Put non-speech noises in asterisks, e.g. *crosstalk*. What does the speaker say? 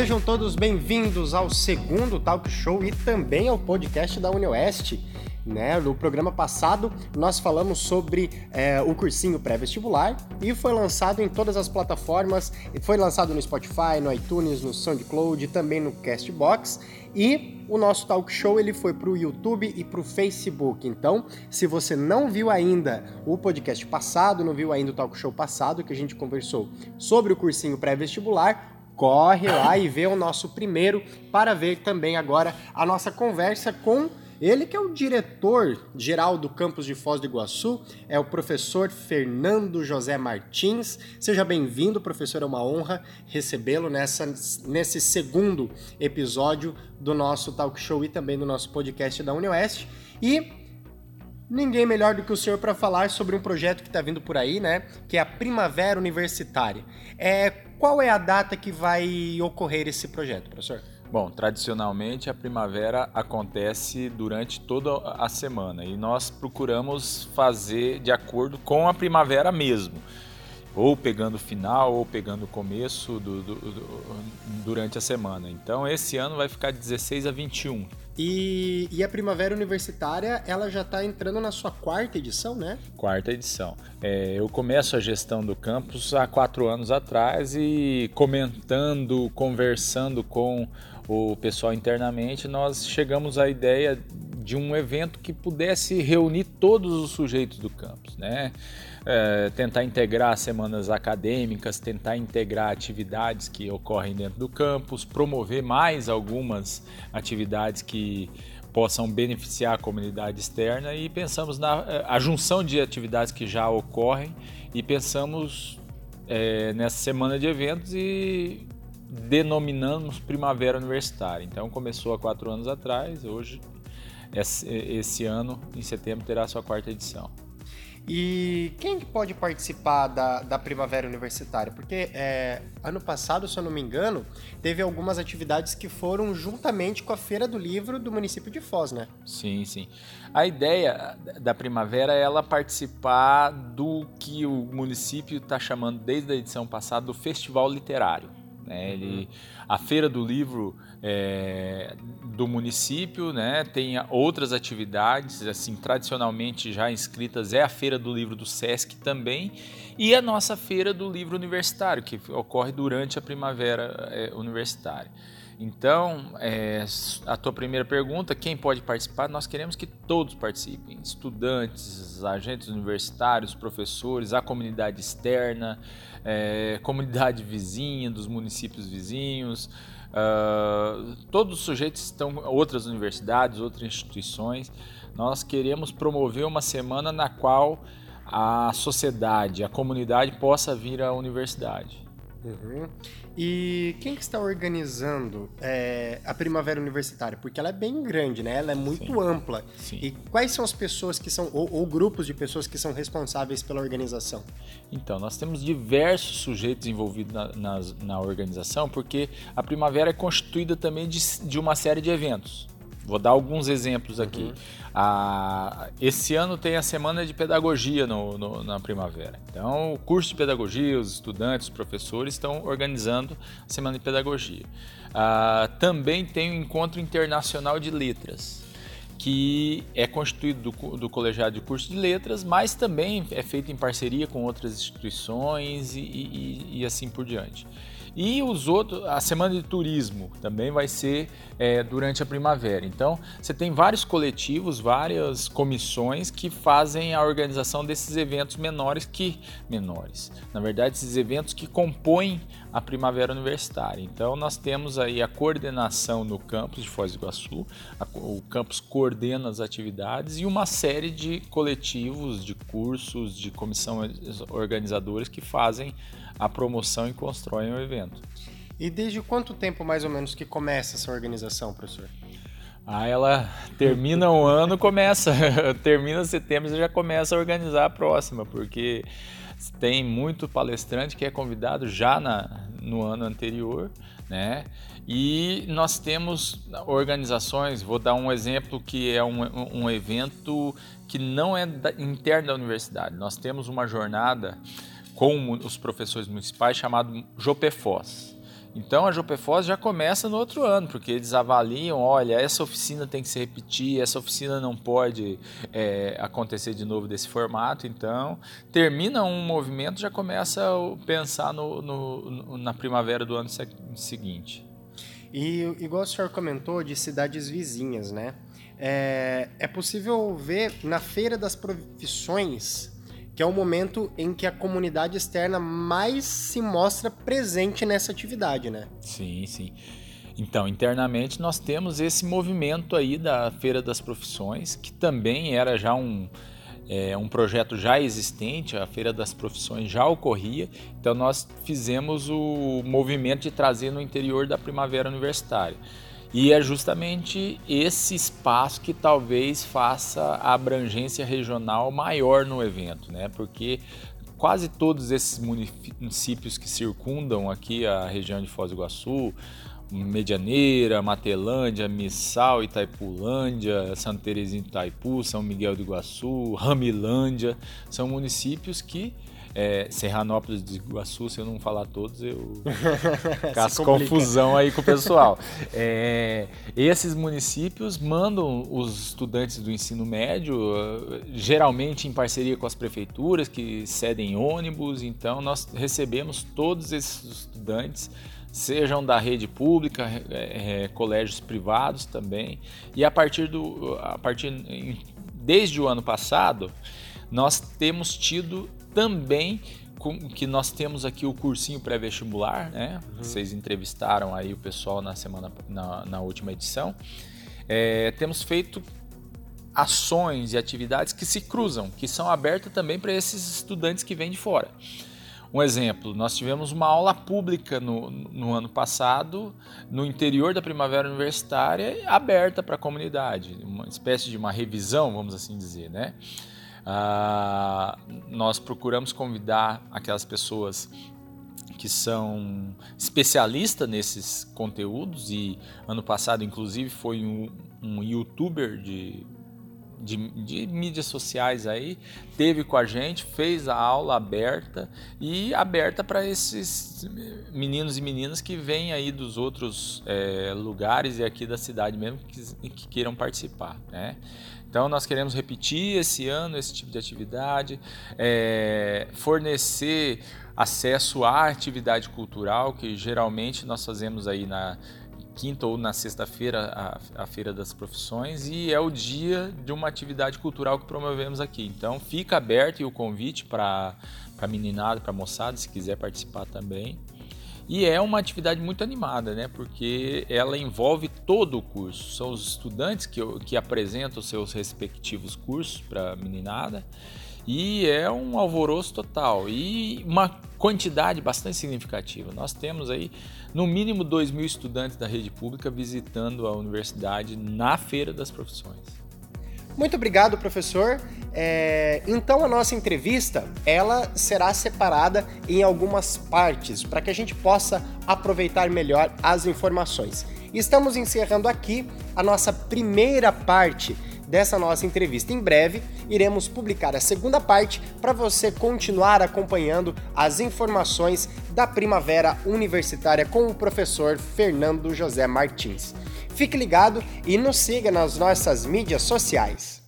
Sejam todos bem-vindos ao segundo Talk Show e também ao podcast da UniOeste. Né? No programa passado, nós falamos sobre é, o cursinho pré-vestibular e foi lançado em todas as plataformas. Foi lançado no Spotify, no iTunes, no SoundCloud, também no Castbox. E o nosso talk show ele foi para o YouTube e para o Facebook. Então, se você não viu ainda o podcast passado, não viu ainda o talk show passado que a gente conversou sobre o cursinho pré-vestibular, corre lá e vê o nosso primeiro para ver também agora a nossa conversa com ele que é o diretor geral do campus de Foz do Iguaçu, é o professor Fernando José Martins. Seja bem-vindo, professor, é uma honra recebê-lo nessa, nesse segundo episódio do nosso talk show e também do nosso podcast da UniOeste. E ninguém melhor do que o senhor para falar sobre um projeto que está vindo por aí, né? Que é a Primavera Universitária. É, qual é a data que vai ocorrer esse projeto, professor? Bom, tradicionalmente a primavera acontece durante toda a semana e nós procuramos fazer de acordo com a primavera mesmo ou pegando o final ou pegando o começo do, do, do, durante a semana. Então esse ano vai ficar de 16 a 21. E, e a Primavera Universitária, ela já está entrando na sua quarta edição, né? Quarta edição. É, eu começo a gestão do campus há quatro anos atrás e comentando, conversando com o pessoal internamente, nós chegamos à ideia de um evento que pudesse reunir todos os sujeitos do campus, né? É, tentar integrar semanas acadêmicas, tentar integrar atividades que ocorrem dentro do campus, promover mais algumas atividades que possam beneficiar a comunidade externa e pensamos na é, a junção de atividades que já ocorrem e pensamos é, nessa semana de eventos e denominamos Primavera Universitária. Então começou há quatro anos atrás, hoje esse ano, em setembro, terá sua quarta edição. E quem pode participar da, da Primavera Universitária? Porque é, ano passado, se eu não me engano, teve algumas atividades que foram juntamente com a Feira do Livro do município de Foz, né? Sim, sim. A ideia da Primavera é ela participar do que o município está chamando desde a edição passada do Festival Literário. Né? Ele, a Feira do Livro é, do município né? tem outras atividades, assim tradicionalmente já inscritas, é a Feira do Livro do SESC também, e a nossa Feira do Livro Universitário, que ocorre durante a primavera é, universitária. Então, é, a tua primeira pergunta, quem pode participar? Nós queremos que todos participem: estudantes, agentes universitários, professores, a comunidade externa, é, comunidade vizinha dos municípios vizinhos. Uh, todos os sujeitos estão, outras universidades, outras instituições. Nós queremos promover uma semana na qual a sociedade, a comunidade possa vir à universidade. Uhum. E quem que está organizando é, a Primavera Universitária? Porque ela é bem grande, né? Ela é muito Sim. ampla. Sim. E quais são as pessoas que são, ou, ou, grupos de pessoas que são responsáveis pela organização? Então, nós temos diversos sujeitos envolvidos na, na, na organização, porque a Primavera é constituída também de, de uma série de eventos. Vou dar alguns exemplos aqui. Uhum. Ah, esse ano tem a semana de pedagogia no, no, na primavera. Então, o curso de pedagogia, os estudantes, os professores estão organizando a semana de pedagogia. Ah, também tem o Encontro Internacional de Letras, que é constituído do, do colegiado de curso de letras, mas também é feito em parceria com outras instituições e, e, e assim por diante. E os outros, a semana de turismo também vai ser é, durante a primavera. Então, você tem vários coletivos, várias comissões que fazem a organização desses eventos menores que menores. Na verdade, esses eventos que compõem a primavera universitária. Então, nós temos aí a coordenação no campus de Foz do Iguaçu, a, o campus coordena as atividades e uma série de coletivos, de cursos, de comissão organizadores que fazem a promoção e constroem o evento. E desde quanto tempo mais ou menos que começa essa organização, professor? Ah, ela termina o ano, começa, *laughs* termina setembro, você já começa a organizar a próxima, porque tem muito palestrante que é convidado já na, no ano anterior, né? E nós temos organizações, vou dar um exemplo que é um, um evento que não é da, interno da universidade. Nós temos uma jornada com os professores municipais chamado Jopefós. Então a Jopefos já começa no outro ano, porque eles avaliam, olha, essa oficina tem que se repetir, essa oficina não pode é, acontecer de novo desse formato. Então termina um movimento, já começa a pensar no, no, na primavera do ano seguinte. E igual o senhor comentou de cidades vizinhas, né? É, é possível ver na Feira das Profissões que é o momento em que a comunidade externa mais se mostra presente nessa atividade, né? Sim, sim. Então, internamente nós temos esse movimento aí da Feira das Profissões, que também era já um, é, um projeto já existente, a Feira das Profissões já ocorria, então nós fizemos o movimento de trazer no interior da Primavera Universitária. E é justamente esse espaço que talvez faça a abrangência regional maior no evento, né? Porque quase todos esses municípios que circundam aqui a região de Foz do Iguaçu, Medianeira, Matelândia, Missal, Itaipulândia, Santa Terezinha do Itaipu, São Miguel do Iguaçu, Ramilândia, são municípios que é, Serranópolis de Iguaçu, se eu não falar todos, eu *laughs* faço confusão aí com o pessoal. É, esses municípios mandam os estudantes do ensino médio, geralmente em parceria com as prefeituras que cedem ônibus, então nós recebemos todos esses estudantes sejam da rede pública, é, é, colégios privados também. E a partir do, a partir desde o ano passado, nós temos tido também que nós temos aqui o cursinho pré-vestibular, né? Uhum. Vocês entrevistaram aí o pessoal na semana na, na última edição. É, temos feito ações e atividades que se cruzam, que são abertas também para esses estudantes que vêm de fora. Um exemplo, nós tivemos uma aula pública no, no ano passado, no interior da Primavera Universitária, aberta para a comunidade, uma espécie de uma revisão, vamos assim dizer, né? Uh, nós procuramos convidar aquelas pessoas que são especialistas nesses conteúdos e ano passado inclusive foi um, um youtuber de, de, de, mídias sociais aí teve com a gente fez a aula aberta e aberta para esses meninos e meninas que vêm aí dos outros é, lugares e aqui da cidade mesmo que, que queiram participar né? Então, nós queremos repetir esse ano esse tipo de atividade, é, fornecer acesso à atividade cultural, que geralmente nós fazemos aí na quinta ou na sexta-feira, a, a, Feira das Profissões, e é o dia de uma atividade cultural que promovemos aqui. Então, fica aberto o convite para a meninada, para a moçada, se quiser participar também. E é uma atividade muito animada, né? Porque ela envolve todo o curso. São os estudantes que, que apresentam seus respectivos cursos para a meninada. E é um alvoroço total e uma quantidade bastante significativa. Nós temos aí no mínimo 2 mil estudantes da rede pública visitando a universidade na Feira das Profissões. Muito obrigado, professor. É, então a nossa entrevista ela será separada em algumas partes para que a gente possa aproveitar melhor as informações. Estamos encerrando aqui a nossa primeira parte dessa nossa entrevista. Em breve iremos publicar a segunda parte para você continuar acompanhando as informações da Primavera Universitária com o professor Fernando José Martins. Fique ligado e nos siga nas nossas mídias sociais.